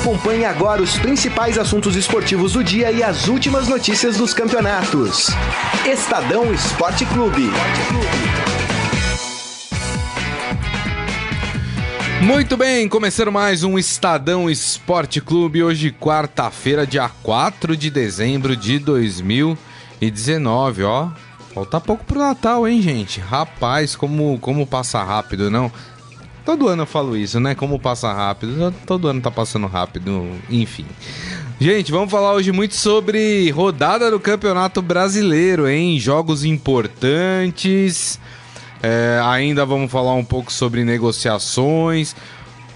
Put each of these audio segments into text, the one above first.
Acompanhe agora os principais assuntos esportivos do dia e as últimas notícias dos campeonatos. Estadão Esporte Clube. Muito bem, começando mais um Estadão Esporte Clube, hoje quarta-feira, dia 4 de dezembro de 2019, ó. Falta pouco pro Natal, hein, gente? Rapaz, como, como passa rápido, não? Todo ano eu falo isso, né? Como passa rápido. Todo ano tá passando rápido, enfim. Gente, vamos falar hoje muito sobre rodada do Campeonato Brasileiro, hein? Jogos importantes. É, ainda vamos falar um pouco sobre negociações.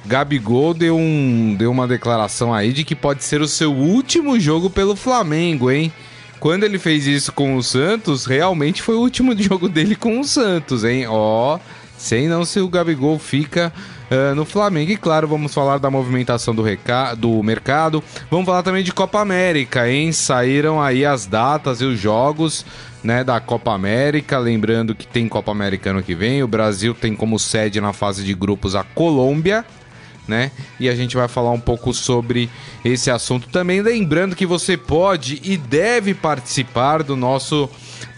Gabigol deu, um, deu uma declaração aí de que pode ser o seu último jogo pelo Flamengo, hein? Quando ele fez isso com o Santos, realmente foi o último jogo dele com o Santos, hein? Ó. Oh, Sei não se o Gabigol fica uh, no Flamengo. E claro, vamos falar da movimentação do, do mercado. Vamos falar também de Copa América, hein? Saíram aí as datas e os jogos né, da Copa América. Lembrando que tem Copa América ano que vem. O Brasil tem como sede na fase de grupos a Colômbia. Né? E a gente vai falar um pouco sobre esse assunto também. Lembrando que você pode e deve participar do nosso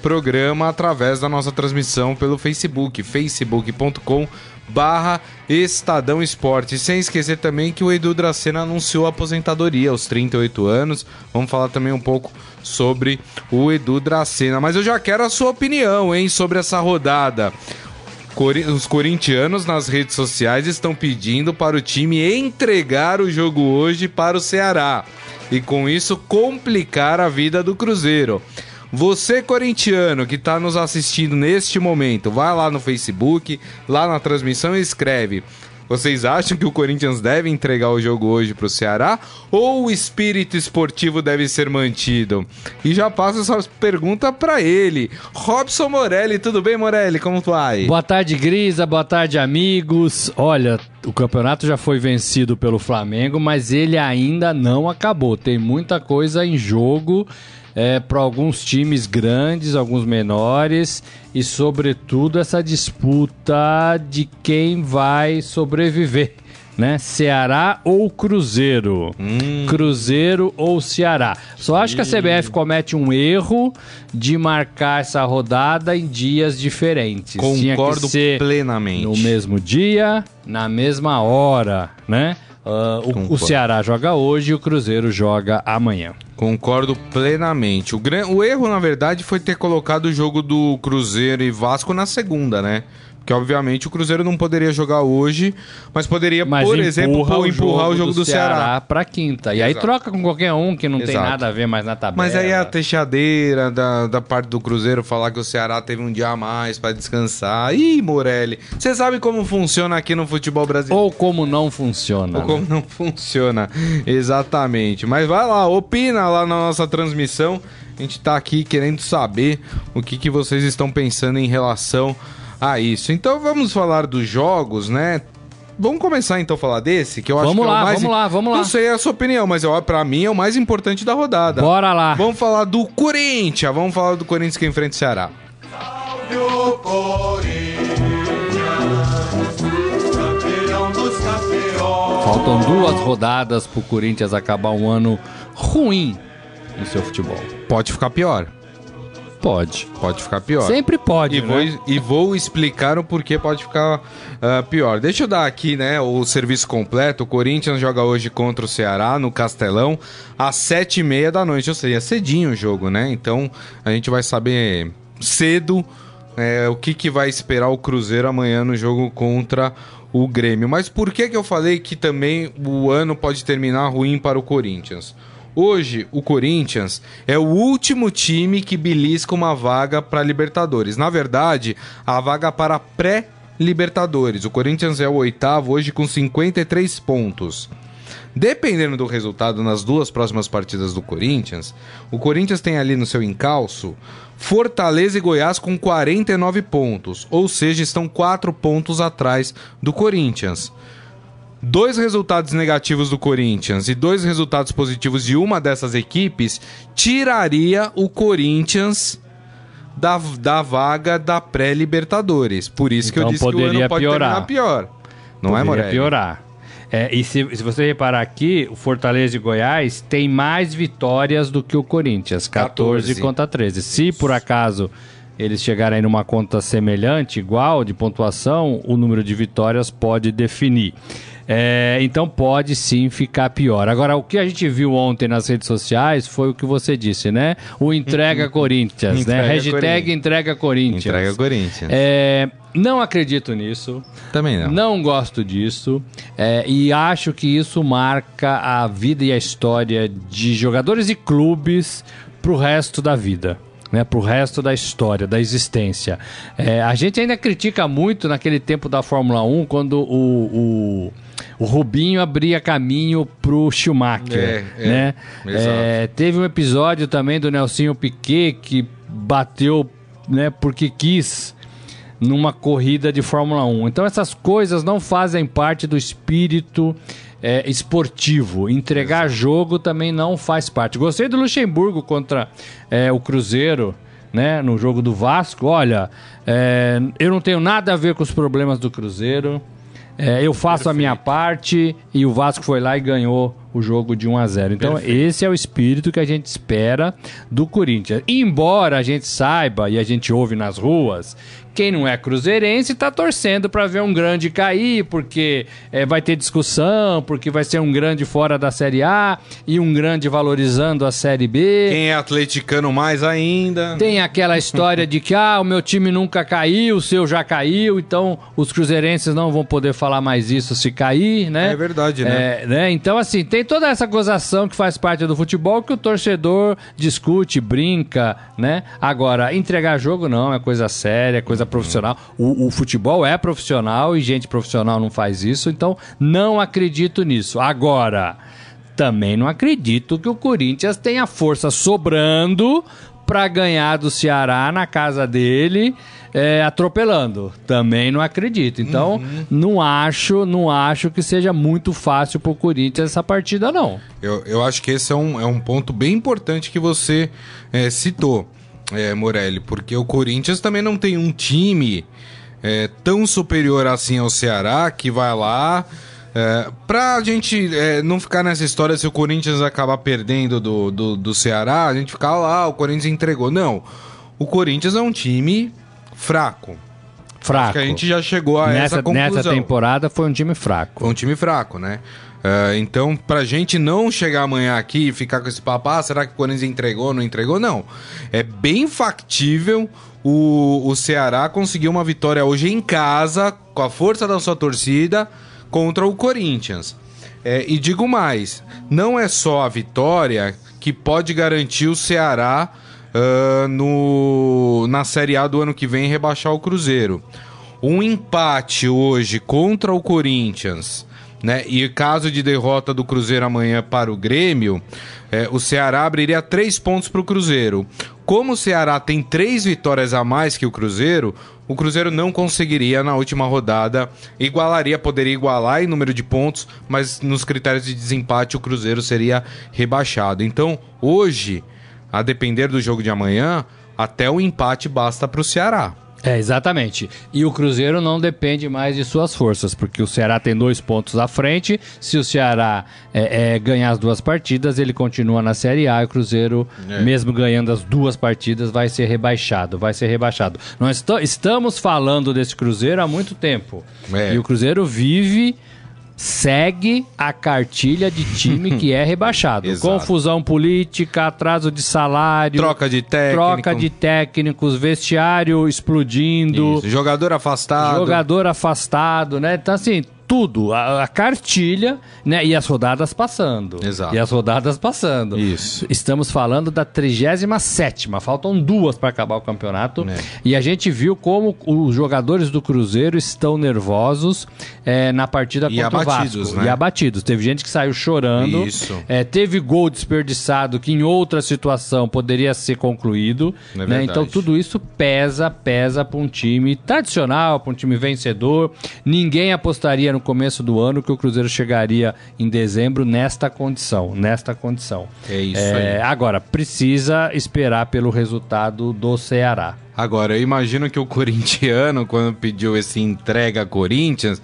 programa através da nossa transmissão pelo Facebook, facebook.com barra Estadão Esporte. Sem esquecer também que o Edu Dracena anunciou aposentadoria aos 38 anos. Vamos falar também um pouco sobre o Edu Dracena. Mas eu já quero a sua opinião, hein, sobre essa rodada. Os corintianos nas redes sociais estão pedindo para o time entregar o jogo hoje para o Ceará e com isso complicar a vida do Cruzeiro. Você, corintiano, que está nos assistindo neste momento, vai lá no Facebook, lá na transmissão e escreve. Vocês acham que o Corinthians deve entregar o jogo hoje para o Ceará ou o espírito esportivo deve ser mantido? E já passo essa pergunta para ele. Robson Morelli, tudo bem, Morelli? Como vai? Boa tarde, Grisa. Boa tarde, amigos. Olha, o campeonato já foi vencido pelo Flamengo, mas ele ainda não acabou. Tem muita coisa em jogo é, para alguns times grandes, alguns menores e, sobretudo, essa disputa de quem vai sobreviver. Né? Ceará ou Cruzeiro? Hum. Cruzeiro ou Ceará? Só acho que a CBF comete um erro de marcar essa rodada em dias diferentes. Concordo plenamente. No mesmo dia, na mesma hora, né? Uh, o, o, Ceará joga hoje e o Cruzeiro joga amanhã. Concordo plenamente. O, o erro, na verdade, foi ter colocado o jogo do Cruzeiro e Vasco na segunda, né? Que obviamente o Cruzeiro não poderia jogar hoje, mas poderia, mas por exemplo, o empurrar o jogo do, do Ceará, Ceará para quinta. E Exato. aí troca com qualquer um que não Exato. tem nada a ver mais na tabela. Mas aí a texadeira da, da parte do Cruzeiro falar que o Ceará teve um dia a mais para descansar. Ih, Morelli, você sabe como funciona aqui no futebol brasileiro? Ou como não funciona. Ou como né? não funciona. Exatamente. Mas vai lá, opina lá na nossa transmissão. A gente tá aqui querendo saber o que, que vocês estão pensando em relação a isso. Então vamos falar dos jogos, né? Vamos começar então a falar desse, que eu vamos acho que lá, é o mais. Vamos lá, vamos lá. Não sei a sua opinião, mas para mim é o mais importante da rodada. Bora lá. Vamos falar do Corinthians. Vamos falar do Corinthians que enfrenta o Ceará. Salve o Corinthians, campeão dos campeões. Faltam duas rodadas pro Corinthians acabar um ano ruim no seu futebol. Pode ficar pior. Pode. Pode ficar pior. Sempre pode, e né? Vou, e vou explicar o porquê pode ficar uh, pior. Deixa eu dar aqui, né, o serviço completo. O Corinthians joga hoje contra o Ceará no Castelão às sete e meia da noite. Ou seja, é cedinho o jogo, né? Então a gente vai saber cedo é, o que, que vai esperar o Cruzeiro amanhã no jogo contra o Grêmio. Mas por que, que eu falei que também o ano pode terminar ruim para o Corinthians? Hoje, o Corinthians é o último time que belisca uma vaga para Libertadores. Na verdade, a vaga para pré-Libertadores. O Corinthians é o oitavo hoje com 53 pontos. Dependendo do resultado nas duas próximas partidas do Corinthians, o Corinthians tem ali no seu encalço Fortaleza e Goiás com 49 pontos, ou seja, estão 4 pontos atrás do Corinthians dois resultados negativos do Corinthians e dois resultados positivos de uma dessas equipes, tiraria o Corinthians da, da vaga da pré-Libertadores. Por isso então, que eu então disse que o ano pode piorar. terminar pior. Não é, poderia é, Morelli? piorar. É, e se, se você reparar aqui, o Fortaleza e Goiás tem mais vitórias do que o Corinthians, 14, 14. contra 13. Se por acaso eles chegarem numa conta semelhante, igual de pontuação, o número de vitórias pode definir. É, então pode sim ficar pior. Agora, o que a gente viu ontem nas redes sociais foi o que você disse, né? O entrega Corinthians, né? Entrega Hashtag Corinthians. entrega Corinthians. Entrega Corinthians. É, não acredito nisso. Também não. Não gosto disso. é, e acho que isso marca a vida e a história de jogadores e clubes pro resto da vida. Né, pro resto da história, da existência. É, a gente ainda critica muito naquele tempo da Fórmula 1, quando o, o, o Rubinho abria caminho pro Schumacher. É, é, né? exato. É, teve um episódio também do Nelsinho Piquet que bateu né, porque quis numa corrida de Fórmula 1. Então essas coisas não fazem parte do espírito é, esportivo. Entregar jogo também não faz parte. Gostei do Luxemburgo contra é, o Cruzeiro. Né, no jogo do Vasco, olha, é, eu não tenho nada a ver com os problemas do Cruzeiro. É, eu faço a minha parte e o Vasco foi lá e ganhou o jogo de 1 a 0. Então, esse é o espírito que a gente espera do Corinthians. Embora a gente saiba e a gente ouve nas ruas, quem não é cruzeirense está torcendo para ver um grande cair, porque é, vai ter discussão, porque vai ser um grande fora da Série A e um grande valorizando a Série B. Quem é atleticano mais ainda. Tem aquela história de que ah, o meu time nunca caiu, o seu já caiu, então os cruzeirenses não vão poder falar mais isso se cair, né? É verdade, né? É, né? Então, assim, tem toda essa gozação que faz parte do futebol que o torcedor discute, brinca, né? Agora, entregar jogo não, é coisa séria, é coisa profissional. O, o futebol é profissional e gente profissional não faz isso, então não acredito nisso. Agora, também não acredito que o Corinthians tenha força sobrando para ganhar do Ceará na casa dele, é, atropelando. Também não acredito. Então, não acho, não acho que seja muito fácil pro Corinthians essa partida, não. Eu, eu acho que esse é um, é um ponto bem importante que você é, citou, é, Morelli, porque o Corinthians também não tem um time é, tão superior assim ao Ceará que vai lá. É, pra gente é, não ficar nessa história se o Corinthians acabar perdendo do, do, do Ceará, a gente ficar lá, o Corinthians entregou. Não. O Corinthians é um time fraco. Fraco. Acho que a gente já chegou a nessa, essa conclusão. nessa temporada foi um time fraco. Foi um time fraco, né? É, então, pra gente não chegar amanhã aqui e ficar com esse papo, ah, será que o Corinthians entregou, não entregou? Não. É bem factível o, o Ceará conseguir uma vitória hoje em casa, com a força da sua torcida, contra o Corinthians. É, e digo mais, não é só a vitória que pode garantir o Ceará ah, no, na Série A do ano que vem rebaixar o Cruzeiro. Um empate hoje contra o Corinthians, né? E caso de derrota do Cruzeiro amanhã para o Grêmio, é, o Ceará abriria três pontos para o Cruzeiro. Como o Ceará tem três vitórias a mais que o Cruzeiro, o Cruzeiro não conseguiria na última rodada, igualaria, poderia igualar em número de pontos, mas nos critérios de desempate o Cruzeiro seria rebaixado. Então, hoje, a depender do jogo de amanhã, até o empate basta para o Ceará. É, exatamente. E o Cruzeiro não depende mais de suas forças, porque o Ceará tem dois pontos à frente. Se o Ceará é, é, ganhar as duas partidas, ele continua na Série A e o Cruzeiro, É. mesmo ganhando as duas partidas, vai ser rebaixado. Vai ser rebaixado. Nós esta- estamos falando desse Cruzeiro há muito tempo. É. E o Cruzeiro vive. Segue a cartilha de time que é rebaixado. Confusão política, atraso de salário, Troca de técnico. troca de técnicos, vestiário explodindo, Isso, Jogador afastado. jogador afastado, né? Então, assim, tudo, a, a cartilha, né? E as rodadas passando. Exato. E as rodadas passando. Isso. Estamos falando da 37 faltam duas para acabar o campeonato. É. E a gente viu como os jogadores do Cruzeiro estão nervosos é, na partida E contra abatidos, o Vasco. né? E abatidos. Teve gente que saiu chorando. Isso. É, teve gol desperdiçado que em outra situação poderia ser concluído. É né? Então tudo isso pesa, pesa para um time tradicional, para um time vencedor. Ninguém apostaria no começo do ano que o Cruzeiro chegaria em dezembro nesta condição, nesta condição. É isso É, aí. agora precisa esperar pelo resultado do Ceará. Agora, eu imagino que o corintiano, quando pediu esse entrega a Corinthians,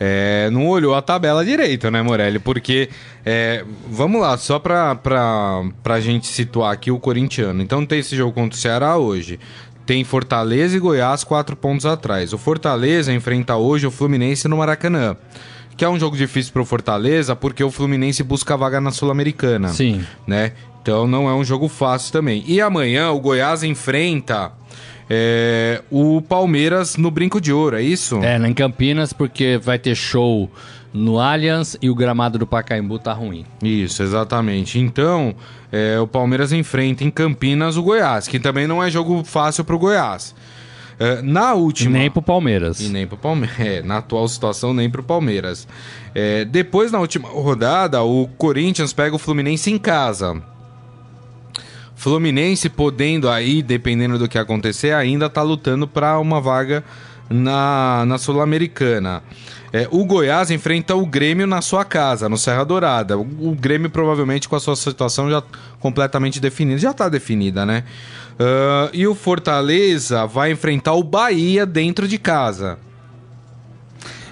é, não olhou a tabela direito, né, Morelli? Porque, é, vamos lá, só pra, pra gente situar aqui o corintiano. Então tem esse jogo contra o Ceará hoje. Tem Fortaleza e Goiás quatro pontos atrás. O Fortaleza enfrenta hoje o Fluminense no Maracanã. Que é um jogo difícil pro Fortaleza, porque o Fluminense busca vaga na Sul-Americana. Sim. Né? Então não é um jogo fácil também. E amanhã o Goiás enfrenta é, o Palmeiras no Brinco de Ouro, é isso? É, em Campinas, porque vai ter show no Allianz e o gramado do Pacaembu tá ruim. Isso, exatamente. Então, é, o Palmeiras enfrenta em Campinas o Goiás, que também não é jogo fácil pro Goiás. É, na última. E nem pro Palmeiras. E nem pro Palmeiras. É, na atual situação, nem pro Palmeiras. É, depois, na última rodada, o Corinthians pega o Fluminense em casa. Fluminense podendo aí, dependendo do que acontecer, ainda tá lutando para uma vaga na, na Sul-Americana. É, o Goiás enfrenta o Grêmio na sua casa, no Serra Dourada. O, o Grêmio provavelmente com a sua situação já completamente definida, já está definida, né? Uh, e o Fortaleza vai enfrentar o Bahia dentro de casa.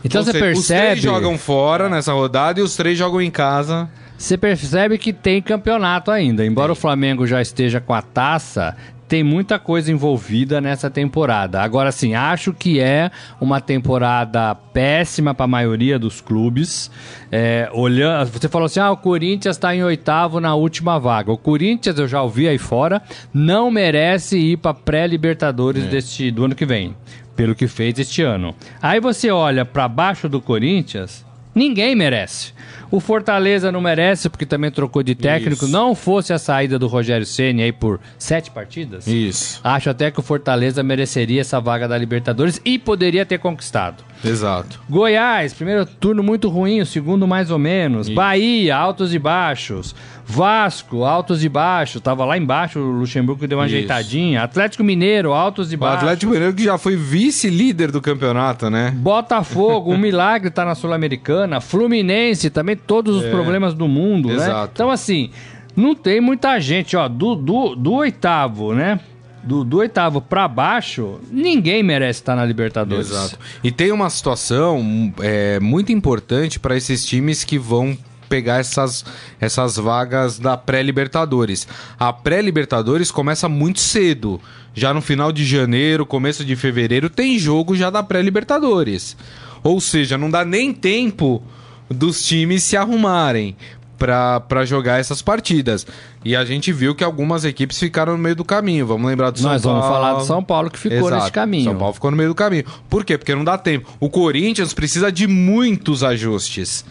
Então Ou você seja, percebe. Os três jogam fora nessa rodada e os três jogam em casa. Você percebe que tem campeonato ainda. Embora o Flamengo já esteja com a taça, tem muita coisa envolvida nessa temporada. Agora sim, acho que é uma temporada péssima para a maioria dos clubes. É, olhando, você falou assim: ah, o Corinthians está em oitavo na última vaga. O Corinthians, eu já ouvi aí fora, não merece ir para pré-Libertadores é. deste do ano que vem, pelo que fez este ano. Aí você olha para baixo do Corinthians, ninguém merece. O Fortaleza não merece, porque também trocou de técnico. Isso. Não fosse a saída do Rogério Ceni aí por sete partidas. Isso. Acho até que o Fortaleza mereceria essa vaga da Libertadores e poderia ter conquistado. Exato. Goiás, primeiro turno muito ruim, o segundo mais ou menos. Isso. Bahia, altos e baixos. Vasco, altos e baixos. Tava lá embaixo, o Luxemburgo deu uma Isso. ajeitadinha. Atlético Mineiro, altos e baixos. O Atlético Mineiro que já foi vice-líder do campeonato, né? Botafogo, um milagre tá na Sul-Americana. Fluminense, também todos os é. problemas do mundo, né? Exato. né? Então, assim, não tem muita gente, ó, do, do, do oitavo, né? Do, do oitavo para baixo, ninguém merece estar na Libertadores. Exato. E tem uma situação é, muito importante para esses times que vão pegar essas, essas vagas da pré-Libertadores. A pré-Libertadores começa muito cedo. Já no final de janeiro, começo de fevereiro, tem jogo já da pré-Libertadores. Ou seja, não dá nem tempo dos times se arrumarem para jogar essas partidas. E a gente viu que algumas equipes ficaram no meio do caminho. Vamos lembrar do São Nós Paulo. Nós vamos falar do São Paulo que ficou Exato. nesse caminho. São Paulo ficou no meio do caminho. Por quê? Porque não dá tempo. O Corinthians precisa de muitos ajustes.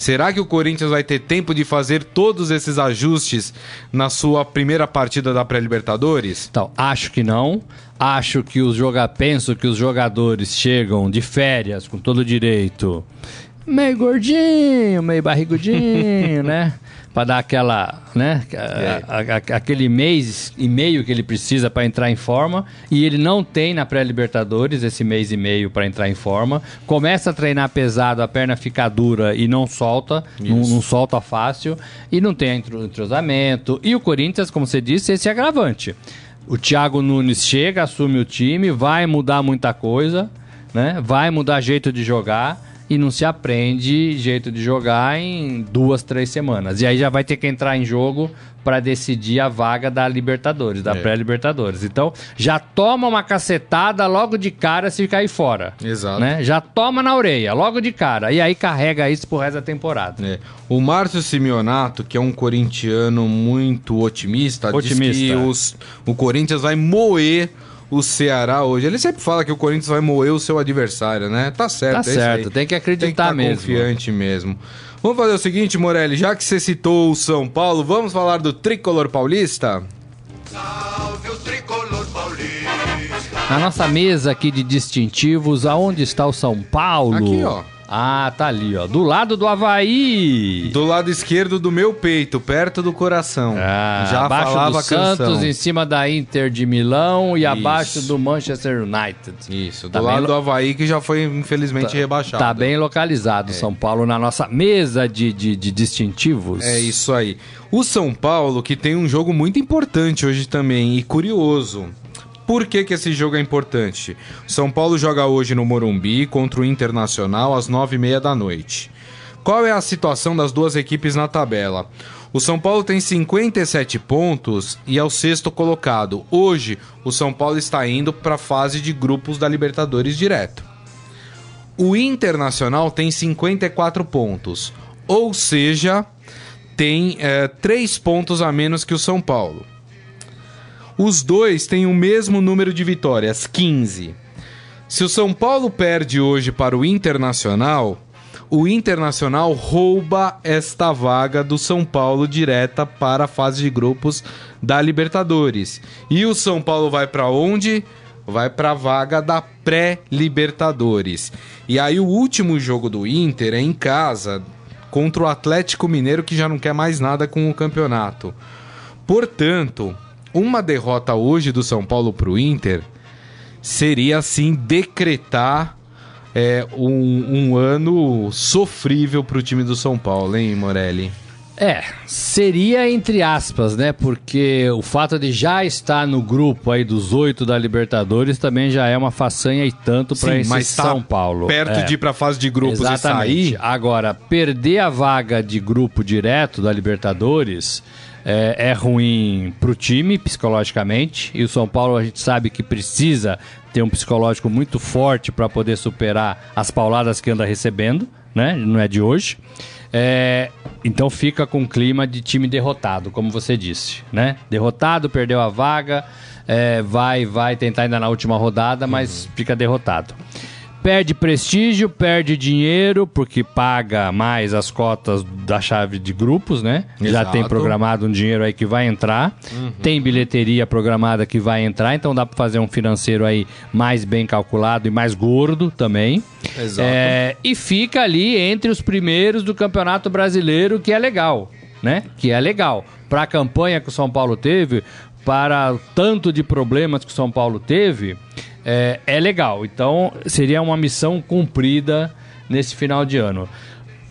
Será que o Corinthians vai ter tempo de fazer todos esses ajustes na sua primeira partida da pré-Libertadores? Então, acho que não. Acho que os jogadores, penso que os jogadores chegam de férias com todo direito meio gordinho, meio barrigudinho, né? Para dar aquela, né? É. A, a, aquele mês e meio que ele precisa para entrar em forma. E ele não tem na pré-Libertadores esse mês e meio para entrar em forma. Começa a treinar pesado, a perna fica dura e não solta, não, não, solta fácil. E não tem entrosamento. E o Corinthians, como você disse, esse é agravante. O Thiago Nunes chega, assume o time, vai mudar muita coisa, né? Vai mudar jeito de jogar e não se aprende jeito de jogar em duas, três semanas. E aí já vai ter que entrar em jogo para decidir a vaga da Libertadores, da é. pré-Libertadores. Então, já toma uma cacetada logo de cara se cair fora. Exato. Né? Já toma na orelha, logo de cara. E aí carrega isso pro resto da temporada. É. O Márcio Simeonato, que é um corintiano muito otimista, otimista. diz que os, o Corinthians vai moer o Ceará hoje. Ele sempre fala que o Corinthians vai moer o seu adversário, né? Tá certo. Tá é certo, tem que acreditar tem que tá mesmo. confiante mesmo. Vamos fazer o seguinte, Morelli, já que você citou o São Paulo, vamos falar do tricolor paulista? Salve o tricolor paulista. Na nossa mesa aqui de distintivos, aonde está o São Paulo? Aqui, ó. Ah, tá ali, ó. Do lado do Havaí. Do lado esquerdo do meu peito, perto do coração. Ah, Já abaixo falava do Santos, em cima da Inter de Milão e Isso. abaixo do Manchester United. Isso, do tá lado do Havaí que já foi infelizmente tá, rebaixado. Tá bem localizado, é. São Paulo, na nossa mesa de, de, de distintivos. É isso aí. O São Paulo, que tem um jogo muito importante hoje também e curioso Por que, que esse jogo é importante? São Paulo joga hoje no Morumbi contra o Internacional às nove e meia da noite. Qual é a situação das duas equipes na tabela? O São Paulo tem 57 pontos e é o sexto colocado. Hoje, o São Paulo está indo para a fase de grupos da Libertadores direto. O Internacional tem 54 pontos, ou seja, tem é, 3 pontos a menos que o São Paulo. Os dois têm o mesmo número de vitórias, 15. Se o São Paulo perde hoje para o Internacional, o Internacional rouba esta vaga do São Paulo direta para a fase de grupos da Libertadores. E o São Paulo vai para onde? Vai para a vaga da pré-Libertadores. E aí o último jogo do Inter é em casa contra o Atlético Mineiro que já não quer mais nada com o campeonato. Portanto, uma derrota hoje do São Paulo para o Inter seria assim decretar é, um, um ano sofrível para o time do São Paulo, hein, Morelli? É, seria entre aspas, né? Porque o fato de já estar no grupo aí dos oito da Libertadores também já é uma façanha e tanto para esse mas tá São Paulo. Perto é. de ir para fase de grupos Exatamente. e sair. Agora, perder a vaga de grupo direto da Libertadores é, é ruim para o time psicologicamente. E o São Paulo a gente sabe que precisa ter um psicológico muito forte para poder superar as pauladas que anda recebendo, né? Não é de hoje. É, então fica com o clima de time derrotado, como você disse, né? Derrotado, perdeu a vaga, é, vai, vai tentar ainda na última rodada, mas uhum. fica derrotado. Perde prestígio, perde dinheiro, porque paga mais as cotas da chave de grupos, né? Exato. Já tem programado um dinheiro aí que vai entrar. Uhum. Tem bilheteria programada que vai entrar, então dá para fazer um financeiro aí mais bem calculado e mais gordo também. Exato. É, e fica ali entre os primeiros do Campeonato Brasileiro, que é legal, né? Que é legal. Para a campanha que o São Paulo teve, para o tanto de problemas que o São Paulo teve, é, é legal. Então, seria uma missão cumprida nesse final de ano.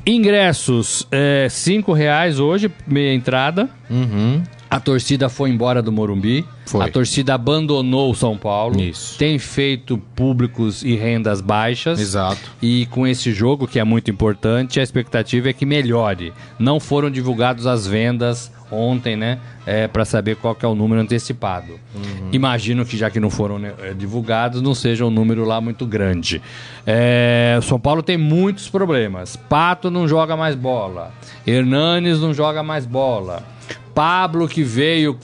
Ingressos, é, cinco reais hoje, meia entrada. Uhum. A torcida foi embora do Morumbi. Foi. A torcida abandonou o São Paulo. Isso. Tem feito públicos e rendas baixas. Exato. E com esse jogo, que é muito importante, a expectativa é que melhore. Não foram divulgados as vendas ontem, né? É, para saber qual é o número antecipado. Uhum. Imagino que já que não foram né, é, divulgados, não seja um número lá muito grande. É, São Paulo tem muitos problemas. Pato não joga mais bola. Hernanes não joga mais bola. Pablo que veio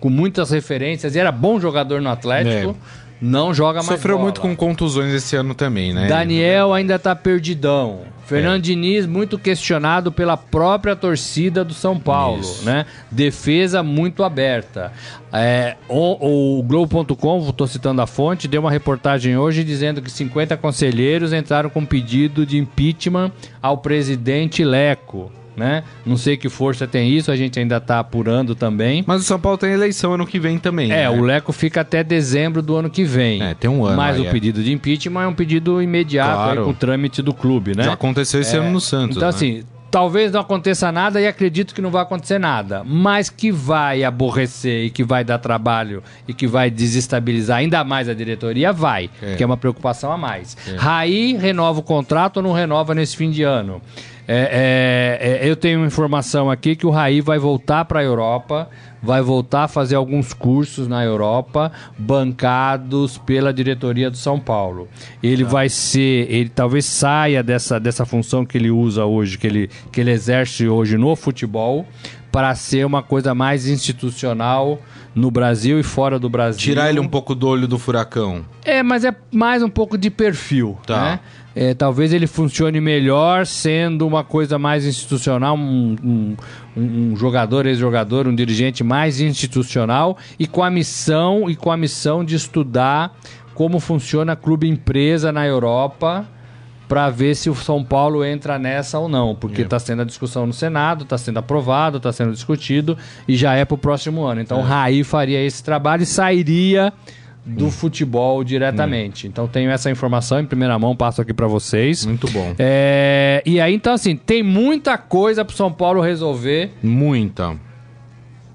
com muitas referências e era bom jogador no Atlético. É. Não joga mais Sofreu bola. muito com contusões esse ano também, né? Daniel ainda tá perdidão. Fernando é. Diniz muito questionado pela própria torcida do São Paulo, Isso. né? Defesa muito aberta. É, o, o Globo.com, estou citando a fonte, deu uma reportagem hoje dizendo que 50 conselheiros entraram com pedido de impeachment ao presidente Leco né? Não sei que força tem isso, a gente ainda está apurando também. Mas o São Paulo tem eleição ano que vem também. É, né? o Leco fica até dezembro do ano que vem. É, tem um ano. Mas aí, o é. pedido de impeachment é um pedido imediato claro. aí, com o trâmite do clube, né? Já aconteceu esse é, ano no Santos. Então, né? assim, talvez não aconteça nada e acredito que não vai acontecer nada, mas que vai aborrecer e que vai dar trabalho e que vai desestabilizar ainda mais a diretoria, vai, é. que é uma preocupação a mais. É. Raí renova o contrato ou não renova nesse fim de ano? É, é, é, eu tenho informação aqui que o Raí vai voltar para a Europa, vai voltar a fazer alguns cursos na Europa, bancados pela diretoria do São Paulo. Ele ah. vai ser, ele talvez saia dessa, dessa função que ele usa hoje, que ele, que ele exerce hoje no futebol, para ser uma coisa mais institucional no Brasil e fora do Brasil. Tirar ele um pouco do olho do furacão. É, mas é mais um pouco de perfil, tá. né? É, talvez ele funcione melhor sendo uma coisa mais institucional, um, um, um jogador, ex-jogador, um dirigente mais institucional e com a missão e com a missão de estudar como funciona clube empresa na Europa para ver se o São Paulo entra nessa ou não, porque está é. sendo a discussão no Senado, está sendo aprovado, está sendo discutido e já é para o próximo ano. Então, é. o Raí faria esse trabalho e sairia do hum. futebol diretamente. Hum. Então tenho essa informação em primeira mão, passo aqui para vocês. Muito bom. É... E aí, então, assim, tem muita coisa pro São Paulo resolver. Muita.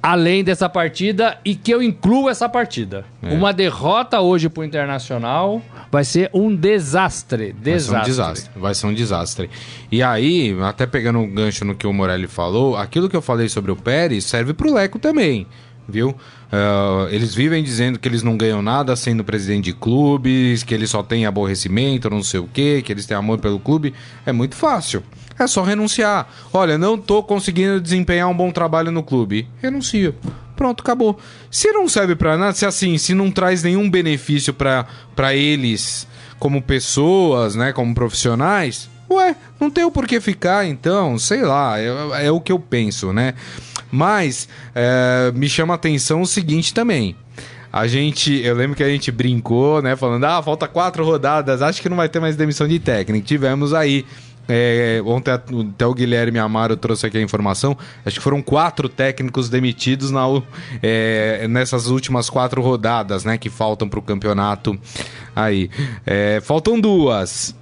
além dessa partida e que eu incluo essa partida. É. Uma derrota hoje pro Internacional vai ser um desastre. Vai ser um Desastre. desastre. Vai ser um desastre. E aí, até pegando um gancho no que o Morelli falou, aquilo que eu falei sobre o Pérez serve pro Leco também, viu? Ah, eles vivem dizendo que eles não ganham nada sendo presidente de clubes, que eles só têm aborrecimento, não sei o quê, que eles têm amor pelo clube. É muito fácil. É só renunciar. Olha, não tô conseguindo desempenhar um bom trabalho no clube. Renuncio. Pronto, acabou. Se não serve pra nada, se assim, se não traz nenhum benefício pra eles como pessoas, né, como profissionais, ué, não tem o porquê ficar, então, sei lá, é, é o que eu penso, né? Mas é, me chama a atenção o seguinte também. A gente, eu lembro que a gente brincou, né, falando, ah, falta quatro rodadas, acho que não vai ter mais demissão de técnico. Tivemos aí é, ontem até o Guilherme Amaro trouxe aqui a informação. Acho que foram quatro técnicos demitidos na, é, nessas últimas quatro rodadas, né? Que faltam para o campeonato. Aí, É, faltam duas.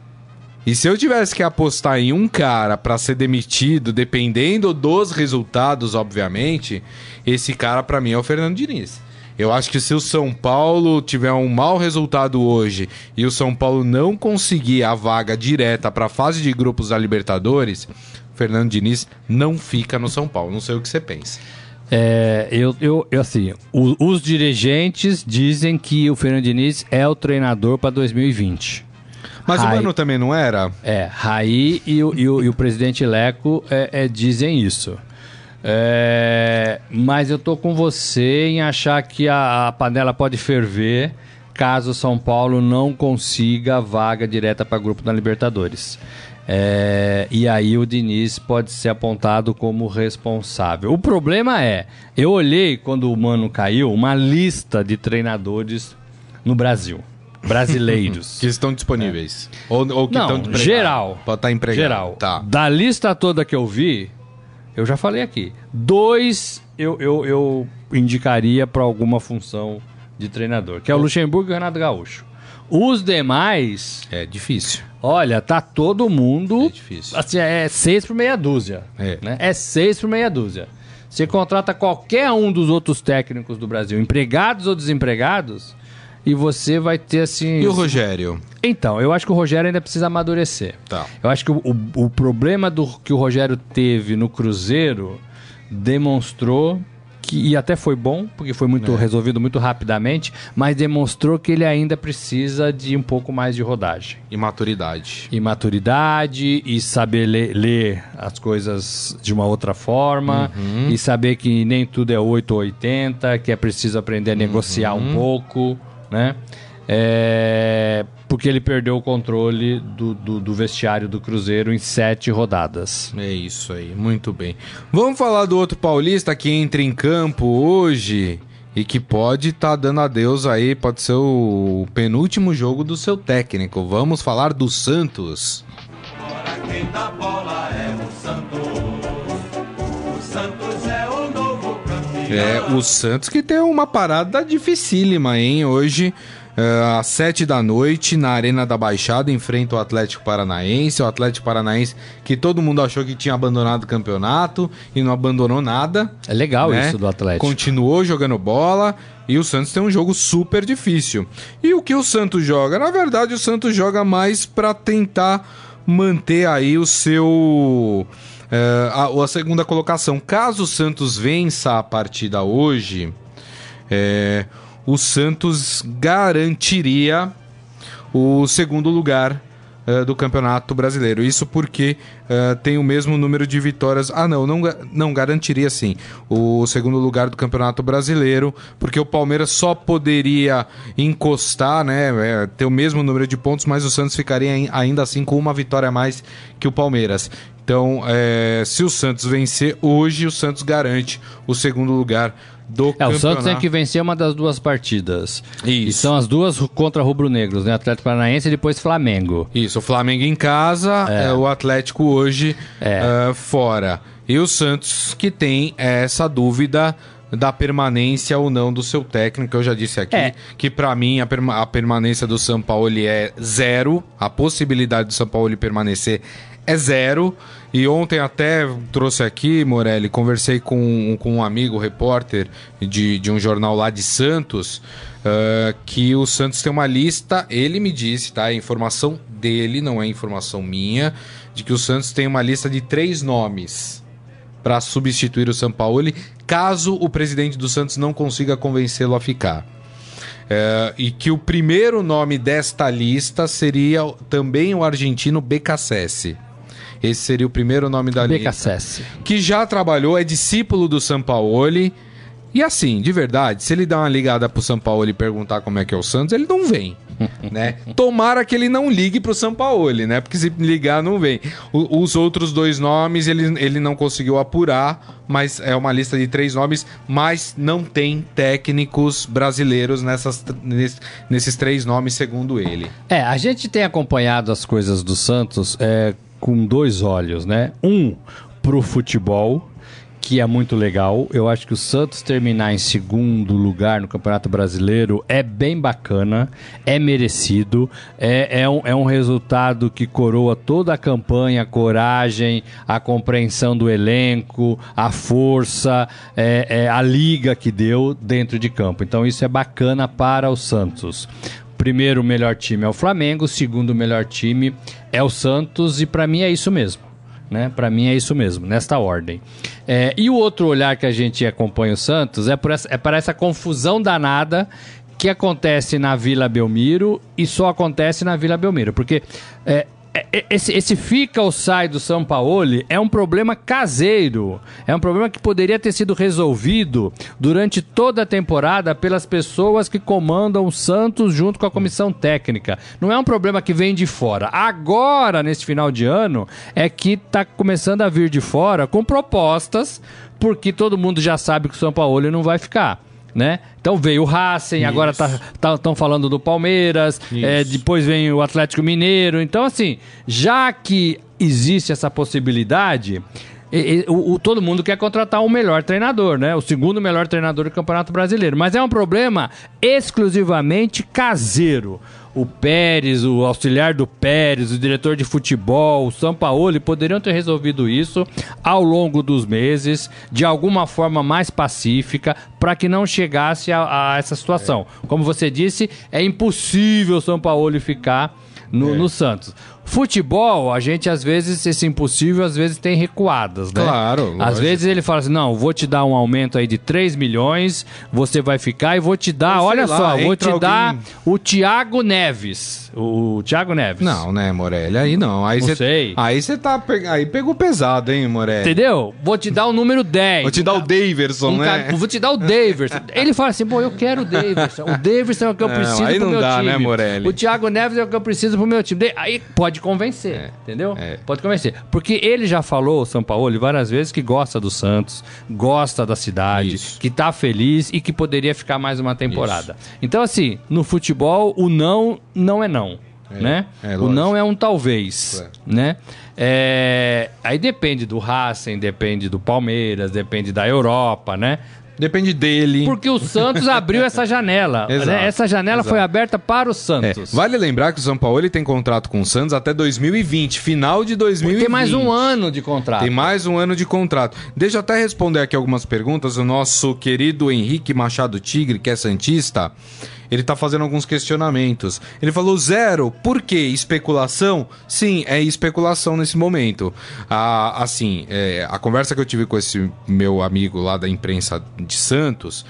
E se eu tivesse que apostar em um cara para ser demitido, dependendo dos resultados, obviamente, esse cara para mim é o Fernando Diniz. Eu acho que se o São Paulo tiver um mau resultado hoje e o São Paulo não conseguir a vaga direta para a fase de grupos da Libertadores, Fernando Diniz não fica no São Paulo. Não sei o que você pensa. É, eu, eu, eu, assim, o- os dirigentes dizem que o Fernando Diniz é o treinador para 2020. Mas o. Mano também não era? É, Raí e o, e o, e o presidente Leco é, é, dizem isso. É, mas eu tô com você em achar que a, a panela pode ferver caso o São Paulo não consiga a vaga direta para grupo da Libertadores. É, e aí o Diniz pode ser apontado como responsável. O problema é, eu olhei quando o Mano caiu uma lista de treinadores no Brasil, brasileiros. Que estão disponíveis. Ou, ou que Não, estão geral. Pode estar empregado. Geral. Tá. Da lista toda que eu vi, eu já falei aqui. Dois eu, eu, eu indicaria para alguma função de treinador, que é o Luxemburgo e o Renato Gaúcho. Os demais, É difícil. olha, tá todo mundo. É difícil. Assim, é seis por meia dúzia. É. Né? É seis por meia dúzia. Você contrata qualquer um dos outros técnicos do Brasil, empregados ou desempregados, e você vai ter assim. E o Rogério? Então, eu acho que o Rogério ainda precisa amadurecer. Tá. Eu acho que o, o, o problema do que o Rogério teve no Cruzeiro demonstrou que e até foi bom, porque foi muito resolvido muito rapidamente, mas demonstrou que ele ainda precisa de um pouco mais de rodagem. E maturidade. E maturidade, e saber ler, ler as coisas de uma outra forma, e saber que nem tudo é 8 ou 80, que é preciso aprender a negociar um pouco, né? É, porque ele perdeu o controle do, do, do vestiário do Cruzeiro em sete rodadas. É isso aí, muito bem. Vamos falar do outro paulista que entra em campo hoje e que pode estar dando adeus aí, pode ser o penúltimo jogo do seu técnico. Vamos falar do Santos. Quem dá bola é o Santos. O Santos É, o Santos que tem uma parada dificílima, hein? Hoje, é, às sete da noite, na Arena da Baixada, enfrenta o Atlético Paranaense. O Atlético Paranaense que todo mundo achou que tinha abandonado o campeonato e não abandonou nada. É legal né? isso do Atlético. Continuou jogando bola e o Santos tem um jogo super difícil. E o que o Santos joga? Na verdade, o Santos joga mais para tentar manter aí o seu a, a segunda colocação. Caso o Santos vença a partida hoje, é, o Santos garantiria o segundo lugar eh, do Campeonato Brasileiro. Isso porque eh, tem o mesmo número de vitórias. Ah, não, não, não garantiria sim o segundo lugar do Campeonato Brasileiro, porque o Palmeiras só poderia encostar, né, eh, ter o mesmo número de pontos, mas o Santos ficaria ai- ainda assim com uma vitória a mais que o Palmeiras. Então, eh, se o Santos vencer hoje, o Santos garante o segundo lugar do É, o campeonato. Santos tem que vencer uma das duas partidas. E Isso. são as duas contra rubro-negros, né? Atlético Paranaense e depois Flamengo. Isso, o Flamengo em casa, é. o Atlético hoje É. eh, fora. E o Santos que tem essa dúvida da permanência ou não do seu técnico. Eu já disse aqui É. que pra mim a, perma- a permanência do São Paulo é zero. A possibilidade do São Paulo permanecer é zero. E ontem até trouxe aqui, Morelli, conversei com, com um amigo repórter de, de um jornal lá de Santos, uh, que o Santos tem uma lista, ele me disse, tá? É informação dele, não é informação minha, de que o Santos tem uma lista de três nomes para substituir o Sampaoli, caso o presidente do Santos não consiga convencê-lo a ficar. É, e que o primeiro nome desta lista seria também o argentino BKSS. Esse seria o primeiro nome da lista. Que já trabalhou, é discípulo do Sampaoli. E assim, de verdade, se ele dá uma ligada pro Sampaoli e perguntar como é que é o Santos, ele não vem. né? Tomara que ele não ligue pro Sampaoli, né? Porque se ligar, não vem. O- os outros dois nomes ele, ele não conseguiu apurar, mas é uma lista de três nomes, mas não tem técnicos brasileiros nessas, ness- nesses três nomes, segundo ele. É, a gente tem acompanhado as coisas do Santos é, com dois olhos, né? Um pro futebol, que é muito legal. Eu acho que o Santos terminar em segundo lugar no Campeonato Brasileiro é bem bacana, é merecido, é, é, um, é um resultado que coroa toda a campanha, a coragem, a compreensão do elenco, a força, é, é, a liga que deu dentro de campo. Então isso é bacana para o Santos. Primeiro melhor time é o Flamengo, segundo melhor time é o Santos e pra mim é isso mesmo. Né? Para mim é isso mesmo, nesta ordem. É, e o outro olhar que a gente acompanha o Santos é, por essa, é para essa confusão danada que acontece na Vila Belmiro e só acontece na Vila Belmiro. Porque é, esse, esse fica ou sai do São Paulo é um problema caseiro. É um problema que poderia ter sido resolvido durante toda a temporada pelas pessoas que comandam o Santos junto com a comissão técnica. Não é um problema que vem de fora. Agora, nesse final de ano, é que está começando a vir de fora com propostas, porque todo mundo já sabe que o São Paulo não vai ficar. Né? Então veio o Racing, agora estão falando do Palmeiras, é, depois vem o Atlético Mineiro. Então, assim, já que existe essa possibilidade, e- e- o, o- todo mundo quer contratar o melhor treinador, né? O segundo melhor treinador do Campeonato Brasileiro. Mas é um problema exclusivamente caseiro. O Pérez, o auxiliar do Pérez, o diretor de futebol, o Sampaoli poderiam ter resolvido isso ao longo dos meses, de alguma forma mais pacífica, para que não chegasse a, a essa situação. Como você disse, é impossível o Sampaoli ficar no, no Santos. Futebol, a gente às vezes, esse impossível, às vezes tem recuadas, né? Claro, Às lógico. vezes ele fala assim: não, vou te dar um aumento aí de 3 milhões, você vai ficar e vou te dar, sei olha lá, só, vou te dar alguém- o Thiago Neves. O Thiago Neves. Não, né, Morelli? Aí não. Aí Não você sei. Aí você tá. Aí pegou pesado, hein, Morelli? Entendeu? Vou te dar o número 10. Vou te dar o Daverson, Um né? Vou te dar o Daverson. Ele fala assim, pô, eu quero o Daverson. O Daverson é o que eu Não, preciso aí pro não meu dá, time. né, Morelli? O Thiago Neves é o que eu preciso pro meu time. Aí pode convencer, entendeu? é. Pode convencer. Porque ele já falou, o São Paulo, várias vezes que gosta do Santos, gosta da cidade, Isso. que tá feliz e que poderia ficar mais uma temporada. Então, assim, no futebol, o não não é não. né? é, o não é um talvez, É. né? É, aí depende do Racing, depende do Palmeiras, depende da Europa, né? Depende dele. Porque o Santos abriu essa janela. Exato, né? Essa janela exato. foi aberta para o É, Santos. vale lembrar que o São Paulo ele tem contrato com o Santos até 2020, final de 2020. Tem mais um ano de contrato. Tem mais um ano de contrato. Deixa eu até responder aqui algumas perguntas. O nosso querido Henrique Machado Tigre, que é Santista, ele tá fazendo alguns questionamentos. Ele falou, zero, por quê? Especulação? Sim, é especulação nesse momento. Ah, assim, é, a conversa que eu tive com esse meu amigo lá da imprensa de Santos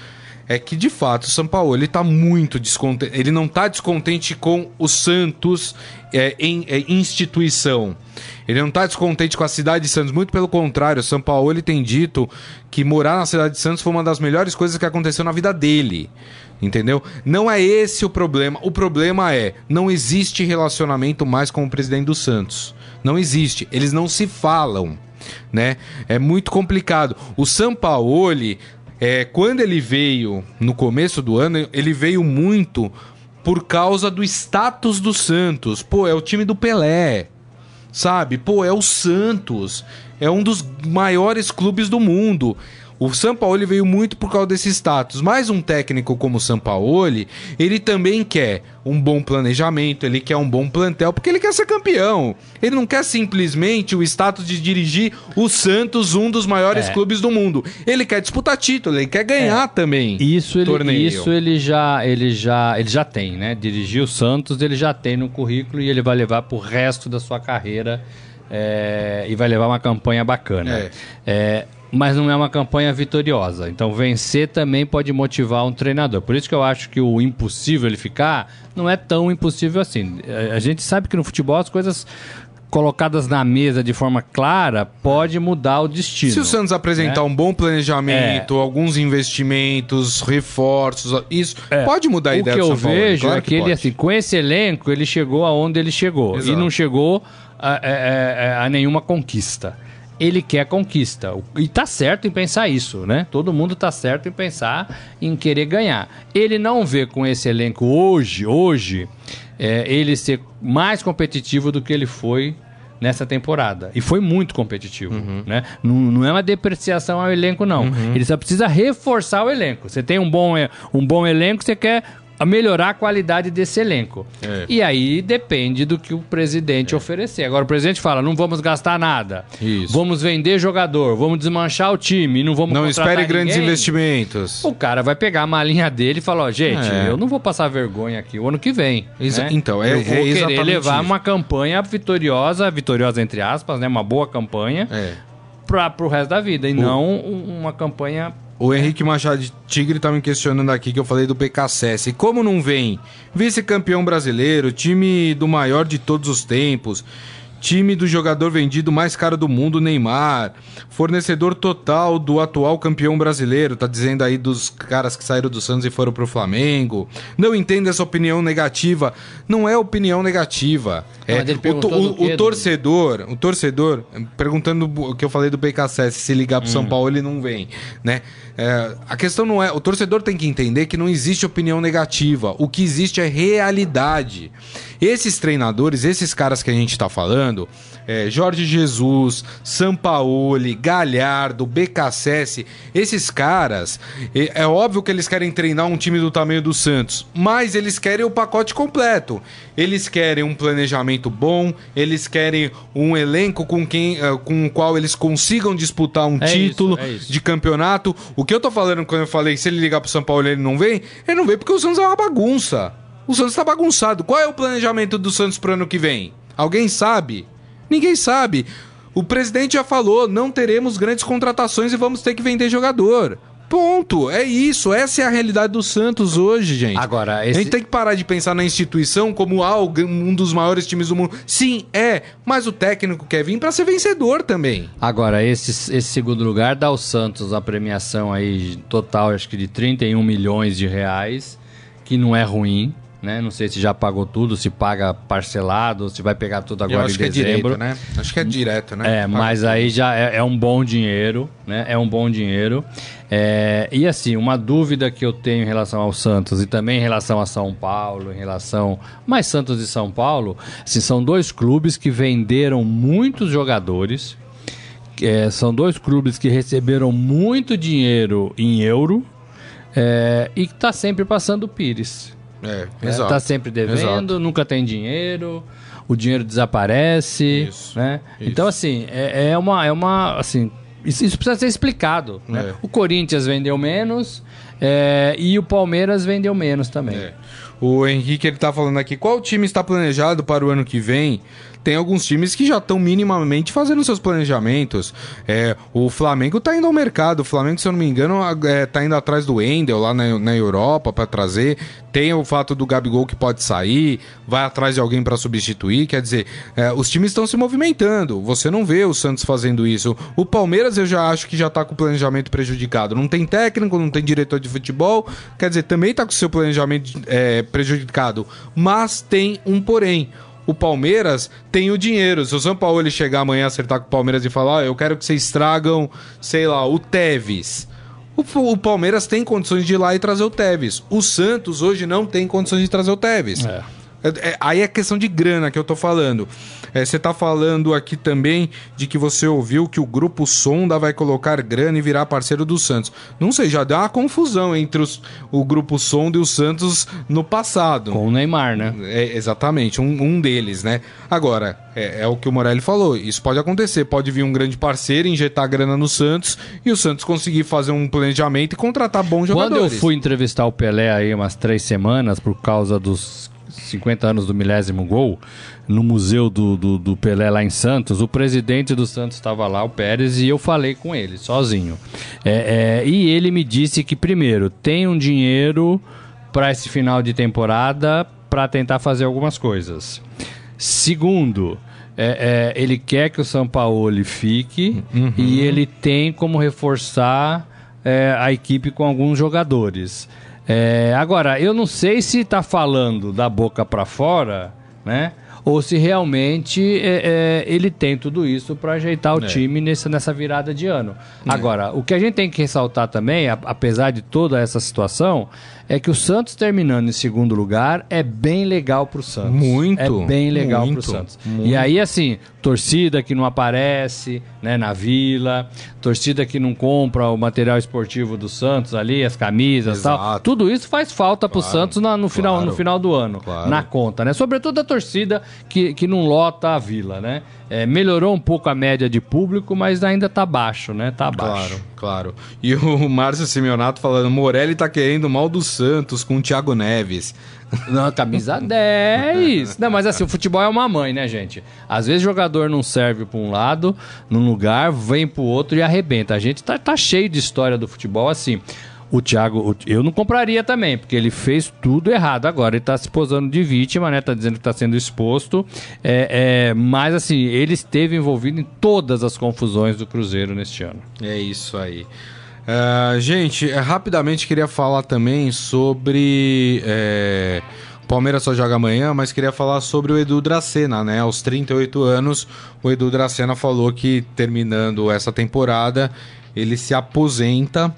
é que de fato o São Paulo ele tá muito descontente, ele não tá descontente com o Santos é, em é, instituição. Ele não tá descontente com a cidade de Santos, muito pelo contrário, o São Paulo ele tem dito que morar na cidade de Santos foi uma das melhores coisas que aconteceu na vida dele. Entendeu? Não é esse o problema. O problema é não existe relacionamento mais com o presidente do Santos. Não existe. Eles não se falam, né? É muito complicado. O Sampaoli, é, quando ele veio no começo do ano, ele veio muito por causa do status do Santos. Pô, é o time do Pelé. Sabe? Pô, é o Santos. É um dos maiores clubes do mundo. O Sampaoli veio muito por causa desse status. Mas um técnico como o Sampaoli, ele também quer um bom planejamento, ele quer um bom plantel, porque ele quer ser campeão. Ele não quer simplesmente o status de dirigir o Santos, um dos maiores É. clubes do mundo. Ele quer disputar título, ele quer ganhar também. Isso ele, torneio. isso ele já, ele já, ele já tem, né? Dirigir o Santos, ele já tem no currículo e ele vai levar pro resto da sua carreira é, e vai levar uma campanha bacana. É. É, mas não é uma campanha vitoriosa. Então vencer também pode motivar um treinador. Por isso que eu acho que o impossível ele ficar não é tão impossível assim. A- A gente sabe que no futebol as coisas colocadas na mesa de forma clara pode mudar o destino. Se o Santos apresentar né? um bom planejamento, alguns investimentos, reforços, isso É. pode mudar a o ideia que do eu vejo claro é que, ele, pode. assim, com esse elenco, ele chegou aonde ele chegou. Exato. E não chegou a, a- a- a nenhuma conquista. Ele quer conquista. E tá certo em pensar isso, né? Todo mundo tá certo em pensar em querer ganhar. Ele não vê com esse elenco hoje, hoje, é, ele ser mais competitivo do que ele foi nessa temporada. E foi muito competitivo, Uhum. né? Não, não é uma depreciação ao elenco, não. Ele só precisa reforçar o elenco. Você tem um bom, um bom elenco, você quer melhorar a qualidade desse elenco. É. E aí depende do que o presidente oferecer. Agora o presidente fala, não vamos gastar nada. Isso. Vamos vender jogador, vamos desmanchar o time, não vamos Não espere grandes ninguém. investimentos. O cara vai pegar a malinha dele e falar, ó, gente, É. eu não vou passar vergonha aqui o ano que vem. Exa- né? então, é- eu vou é querer levar isso. uma campanha vitoriosa, vitoriosa entre aspas, né? Uma boa campanha É. para pro resto da vida e não um- uma campanha O Henrique Machado de Tigre tá me questionando aqui que eu falei do BKSS. Como não vem? Vice-campeão brasileiro, time do maior de todos os tempos, time do jogador vendido mais caro do mundo, Neymar, fornecedor total do atual campeão brasileiro, tá dizendo aí dos caras que saíram do Santos e foram pro Flamengo. Não entendo essa opinião negativa. Não é opinião negativa. Não, É, o, o- quê, o torcedor, o torcedor, perguntando o que eu falei do BKSS, se ligar pro São Hum. Paulo ele não vem, né? É, a questão não é, o torcedor tem que entender que não existe opinião negativa, o que existe é realidade. Esses treinadores, esses caras que a gente tá falando, é, Jorge Jesus, Sampaoli, Galhardo, BKSS, esses caras, é, é óbvio que eles querem treinar um time do tamanho do Santos, mas eles querem o pacote completo. Eles querem um planejamento bom, eles querem um elenco com quem, eh, com o qual eles consigam disputar um É isso, título é isso. de campeonato. O que eu tô falando quando eu falei se ele ligar pro São Paulo ele não vem, ele não vem porque o Santos é uma bagunça. O Santos tá bagunçado. Qual é o planejamento do Santos pro ano que vem? Alguém sabe? Ninguém sabe. O presidente já falou, não teremos grandes contratações e vamos ter que vender jogador. Ponto. É isso. Essa é a realidade do Santos hoje, gente. Agora, A esse- gente tem que parar de pensar na instituição como ah, o- um dos maiores times do mundo. Sim, é. Mas o técnico quer vir pra ser vencedor também. Agora, esse, esse segundo lugar dá ao Santos a premiação aí total, acho que de 31 milhões de reais, que não é ruim, né? Não sei se já pagou tudo, se paga parcelado, se vai pegar tudo agora eu acho em que é dezembro. direto, né? Acho que é direto, né? É, mas aí já é, é um bom dinheiro, né? É um bom dinheiro. É, e assim, uma dúvida que eu tenho em relação ao Santos e também em relação a São Paulo, em relação. Mas Santos e São Paulo, assim, são dois clubes que venderam muitos jogadores. É, são dois clubes que receberam muito dinheiro em euro é, e que tá sempre passando o Pires. É, né? exato. Tá sempre devendo, Exato. nunca tem dinheiro, o dinheiro desaparece, Isso, né? isso. Então assim, é, é uma é uma assim, isso, isso precisa ser explicado, né? É. O Corinthians vendeu menos é, e o Palmeiras vendeu menos também. É. O Henrique ele tá falando aqui, qual time está planejado para o ano que vem? Tem alguns times que já estão minimamente fazendo seus planejamentos. É, o Flamengo tá indo ao mercado. O Flamengo, se eu não me engano, a- é, tá indo atrás do Wendel lá na, na Europa para trazer. Tem o fato do Gabigol que pode sair, vai atrás de alguém para substituir. Quer dizer, é, os times estão se movimentando. Você não vê o Santos fazendo isso. O Palmeiras eu já acho que já tá com o planejamento prejudicado. Não tem técnico, não tem diretor de futebol. Quer dizer, também tá com o seu planejamento é, prejudicado. Mas tem um porém. O Palmeiras tem o dinheiro. Se o São Paulo ele chegar amanhã acertar com o Palmeiras e falar, ó, eu quero que vocês tragam, sei lá, o Tevez. O, o Palmeiras tem condições de ir lá e trazer o Tevez. O Santos hoje não tem condições de trazer o Tevez. É. É- é- aí é questão de grana que eu tô falando. É, você tá falando aqui também de que você ouviu que o grupo Sonda vai colocar grana e virar parceiro do Santos. Não sei, já deu uma confusão entre os, o grupo Sonda e o Santos no passado. Com o Neymar, né? É, exatamente, um, um deles, né? Agora, é, é o que o Morelli falou, isso pode acontecer, pode vir um grande parceiro, injetar grana no Santos e o Santos conseguir fazer um planejamento e contratar bons jogadores. Quando eu fui entrevistar o Pelé aí umas três semanas por causa dos 50 anos do milésimo gol, no museu do, do, do Pelé lá em Santos, o presidente do Santos estava lá, o Pérez, e eu falei com ele, sozinho. É, é, e ele me disse que, primeiro, tem um dinheiro para esse final de temporada para tentar fazer algumas coisas. Segundo, é, é, ele quer que o São Paulo fique e ele tem como reforçar é, a equipe com alguns jogadores. É, agora, eu não sei se está falando da boca para fora, né? Ou se realmente é, é, ele tem tudo isso para ajeitar o É. time nessa, nessa virada de ano. Agora, o que a gente tem que ressaltar também, a- apesar de toda essa situação, é que o Santos terminando em segundo lugar é bem legal pro Santos. Muito, É bem legal muito, pro Santos. E aí, assim, torcida que não aparece né, na vila, torcida que não compra o material esportivo do Santos ali, as camisas e tal. Tudo isso faz falta pro Santos na- no, final, claro, no final do ano, claro. na conta, né? Sobretudo a torcida que, que não lota a vila, né? É, melhorou um pouco a média de público, mas ainda tá baixo, né? Tá baixo. Claro, claro. E o Márcio Simeonato falando, Morelli tá querendo mal do Santos com o Thiago Neves. Não, camisa 10. Não, mas assim, o futebol é uma mãe, né, gente? Às vezes o jogador não serve pra um lado, num lugar, vem pro outro e arrebenta. A gente tá, tá cheio de história do futebol assim. O Thiago, o- eu não compraria também, porque ele fez tudo errado agora. Ele tá se posando de vítima, né? Tá dizendo que tá sendo exposto. É, é, mas assim, ele esteve envolvido em todas as confusões do Cruzeiro neste ano. É isso aí. Ah, gente, eh, rapidamente queria falar também sobre. o Palmeiras só joga amanhã, mas queria falar sobre o Edu Dracena, né? Aos 38 anos, o Edu Dracena falou que terminando essa temporada ele se aposenta.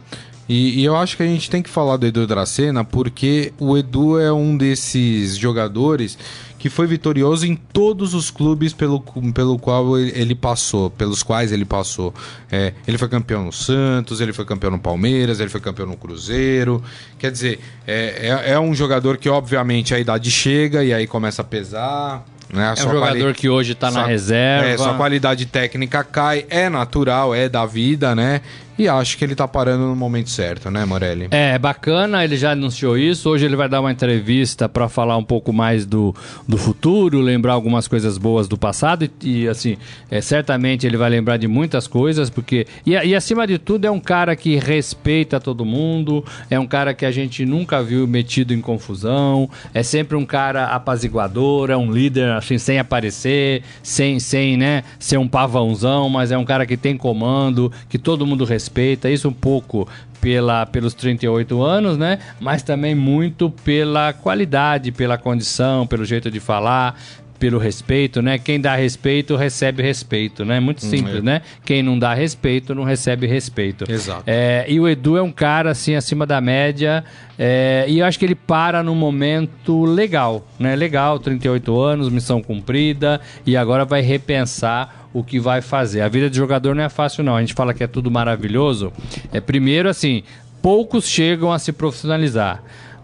E, e eu acho que a gente tem que falar do Edu Dracena porque o Edu é um desses jogadores que foi vitorioso em todos os clubes pelo, pelo qual ele passou, pelos quais ele passou. É, ele foi campeão no Santos, ele foi campeão no Palmeiras, ele foi campeão no Cruzeiro. Quer dizer, é, é, é um jogador que obviamente a idade chega e aí começa a pesar. Né? É um jogador quali- que hoje tá na reserva. É, sua qualidade técnica cai, é natural, é da vida, né? E acho que ele tá parando no momento certo, né, Morelli? É, bacana, ele já anunciou isso. Hoje ele vai dar uma entrevista para falar um pouco mais do, do futuro, lembrar algumas coisas boas do passado. E, e, assim, é, certamente ele vai lembrar de muitas coisas, porque. E, e, acima de tudo, é um cara que respeita todo mundo, é um cara que a gente nunca viu metido em confusão, é sempre um cara apaziguador, é um líder assim, sem aparecer, sem, sem né, ser um pavãozão, mas é um cara que tem comando, que todo mundo respeita. Isso um pouco pela, pelos 38 anos, né? Mas também muito pela qualidade, pela condição, pelo jeito de falar, pelo respeito, né? Quem dá respeito recebe respeito, né? Muito simples, é. né? Quem não dá respeito não recebe respeito. Exato. É, e o Edu é um cara assim acima da média é, e eu acho que ele para num momento legal, né? Legal, 38 anos, missão cumprida e agora vai repensar o que vai fazer. A vida de jogador não é fácil não. A gente fala que é tudo maravilhoso. É primeiro assim, poucos chegam a se profissionalizar.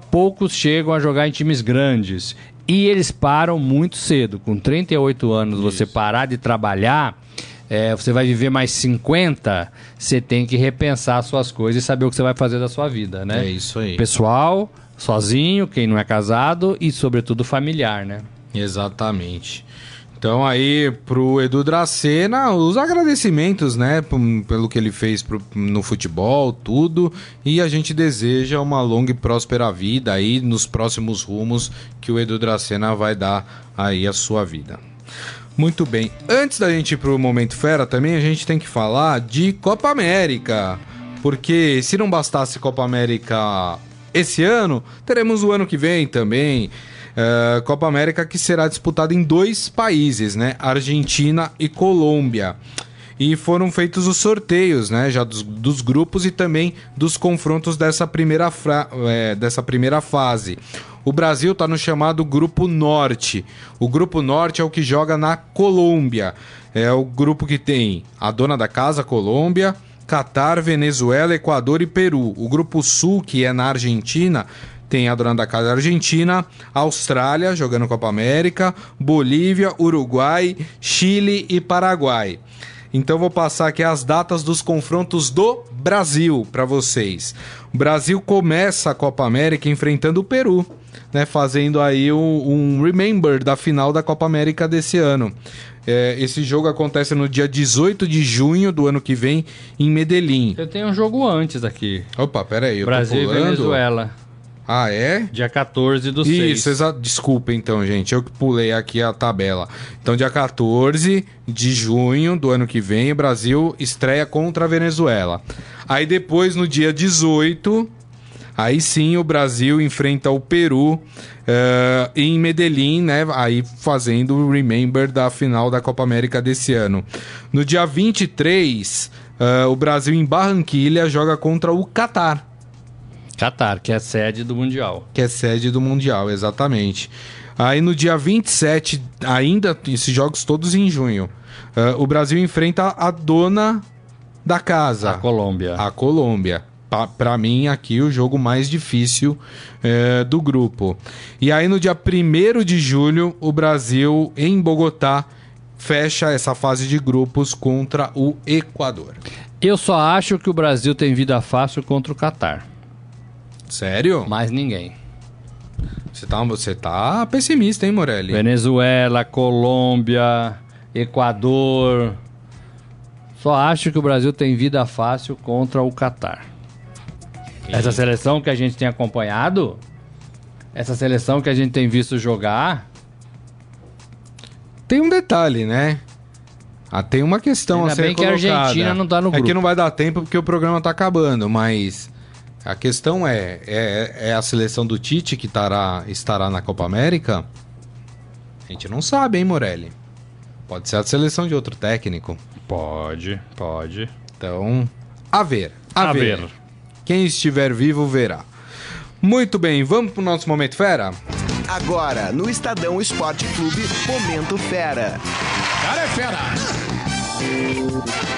Poucos chegam a jogar em times grandes. E eles param muito cedo. Com 38 anos, você parar de trabalhar, é, você vai viver mais 50, você tem que repensar suas coisas e saber o que você vai fazer da sua vida, né? É isso aí. Pessoal, sozinho, quem não é casado e, sobretudo, familiar, né? Exatamente. Então aí pro Edu Dracena, os agradecimentos, né, pelo que ele fez pro- no futebol, tudo, e a gente deseja uma longa e próspera vida aí nos próximos rumos que o Edu Dracena vai dar aí a sua vida. Muito bem. Antes da gente ir pro Momento Fera, também a gente tem que falar de Copa América. Porque se não bastasse Copa América esse ano, teremos o ano que vem também. Eh, Copa América que será disputada em dois países, né? Argentina e Colômbia. E foram feitos os sorteios, né? Já dos, dos grupos e também dos confrontos dessa primeira, eh, dessa primeira fase. O Brasil está no chamado Grupo Norte. O Grupo Norte é o que joga na Colômbia. É o grupo que tem a dona da casa, Colômbia, Catar, Venezuela, Equador e Peru. O Grupo Sul, que é na Argentina, tem a dona da casa Argentina, Austrália, jogando Copa América, Bolívia, Uruguai, Chile e Paraguai. Então vou passar aqui as datas dos confrontos do Brasil para vocês. O Brasil começa a Copa América enfrentando o Peru, né, fazendo aí um, um remember da final da Copa América desse ano. É, esse jogo acontece no dia 18 de junho do ano que vem em Medellín. Eu tenho um jogo antes aqui. Opa, pera aí, eu Brasil e. Venezuela. Ah, é? Dia 14 do 6. Isso, desculpa então, gente. Eu que pulei aqui a tabela. Então, dia 14 de junho do ano que vem, o Brasil estreia contra a Venezuela. Aí depois, no dia 18, aí sim o Brasil enfrenta o Peru eh, em Medellín, né? Aí fazendo o remember da final da Copa América desse ano. No dia 23, eh, o Brasil em Barranquilha joga contra o Catar Catar, que é sede do Mundial. que é sede do Mundial, exatamente. Aí no dia 27, ainda esses jogos todos em junho, ah, o Brasil enfrenta a dona da casa, A Colômbia. a Colômbia. Pa- Pra mim, aqui o jogo mais difícil eh, do grupo. E aí no dia 1 de julho, o Brasil em Bogotá fecha essa fase de grupos contra o Equador. Eu só acho que o Brasil tem vida fácil contra o Catar. Sério? Mais ninguém. Você tá, você tá pessimista, hein, Morelli? Venezuela, Colômbia, Equador. Só acho que o Brasil tem vida fácil contra o Catar. Essa seleção que a gente tem acompanhado, essa seleção que a gente tem visto jogar, Tem um detalhe, né? Ah, tem uma questão Ainda a ser bem que a colocada. Argentina não tá no É que grupo. não vai dar tempo porque o programa tá acabando, mas a questão é, é, é a seleção do Tite que tará, estará na Copa América? A gente não sabe, hein, Morelli? Pode ser a seleção de outro técnico. pode, pode. Então, a ver. A, A ver. ver. Quem estiver vivo verá. Muito bem, vamos pro nosso Momento Fera? Agora, no Estadão Esporte Clube, Momento Fera.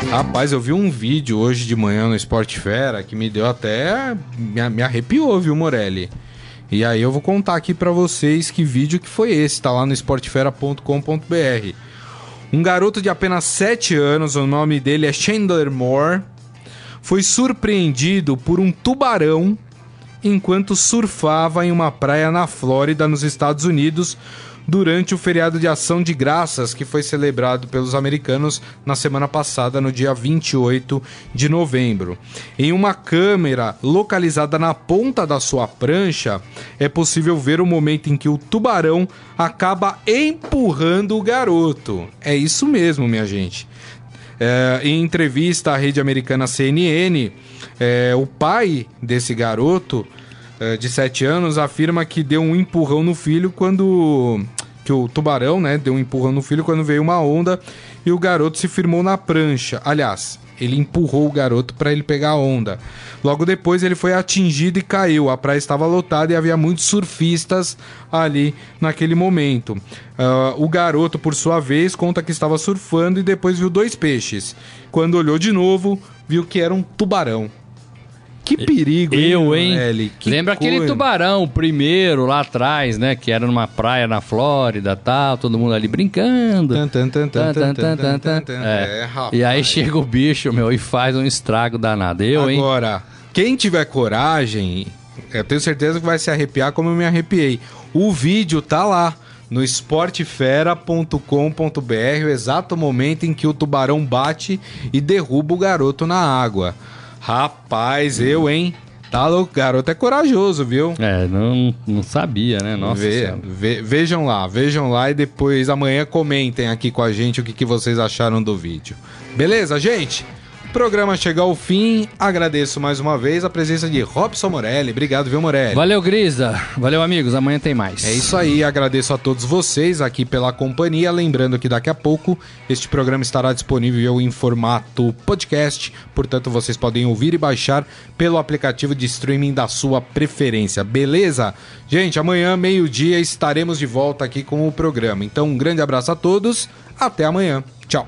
Rapaz, eu vi um vídeo hoje de manhã no Esporte Fera que me deu até. Me, arrepiou, viu, Morelli? E aí eu vou contar aqui pra vocês que vídeo que foi esse, tá lá no esportefera.com.br. Um garoto de apenas 7 anos, o nome dele é Chandler Moore, foi surpreendido por um tubarão enquanto surfava em uma praia na Flórida, nos Estados Unidos, durante o feriado de Ação de Graças que foi celebrado pelos americanos na semana passada, no dia 28 de novembro. Em uma câmera localizada na ponta da sua prancha, é possível ver o momento em que o tubarão acaba empurrando o garoto. É isso mesmo, minha gente. É, em entrevista à rede americana CNN, é, o pai desse garoto é, de 7 anos afirma que deu um empurrão no filho quando. Que o tubarão, né, deu um empurrão no filho quando veio uma onda e o garoto se firmou na prancha. Aliás, ele empurrou o garoto para ele pegar a onda. Logo depois ele foi atingido e caiu. A praia estava lotada e havia muitos surfistas ali naquele momento. Ah, o garoto, por sua vez, conta que estava surfando e depois viu dois peixes. Quando olhou de novo, viu que era um tubarão. Que perigo, Eu, hein? Que Lembra aquele coisa. tubarão, o primeiro lá atrás, né? Que era numa praia na Flórida tal, todo mundo ali brincando. É. E aí chega o bicho, meu, e faz um estrago danado. Eu, hein? Agora, quem tiver coragem, eu tenho certeza que vai se arrepiar como eu me arrepiei. O vídeo tá lá no esportefera.com.br, o exato momento em que o tubarão bate e derruba o garoto na água. Rapaz, eu, hein? Tá louco, garoto é corajoso, viu? É, não, não sabia, né? Nossa Senhora. ve- vejam lá, vejam lá e depois amanhã comentem aqui com a gente o que, que vocês acharam do vídeo. Beleza, gente? Programa chega ao fim. Agradeço mais uma vez a presença de Robson Morelli. Obrigado, viu, Morelli? Valeu, Grisa. Valeu, amigos. Amanhã tem mais. É isso aí, agradeço a todos vocês aqui pela companhia. Lembrando que daqui a pouco este programa estará disponível em formato podcast, portanto vocês podem ouvir e baixar pelo aplicativo de streaming da sua preferência, beleza? Gente, amanhã, meio-dia, estaremos de volta aqui com o programa. Então, um grande abraço a todos, até amanhã. Tchau.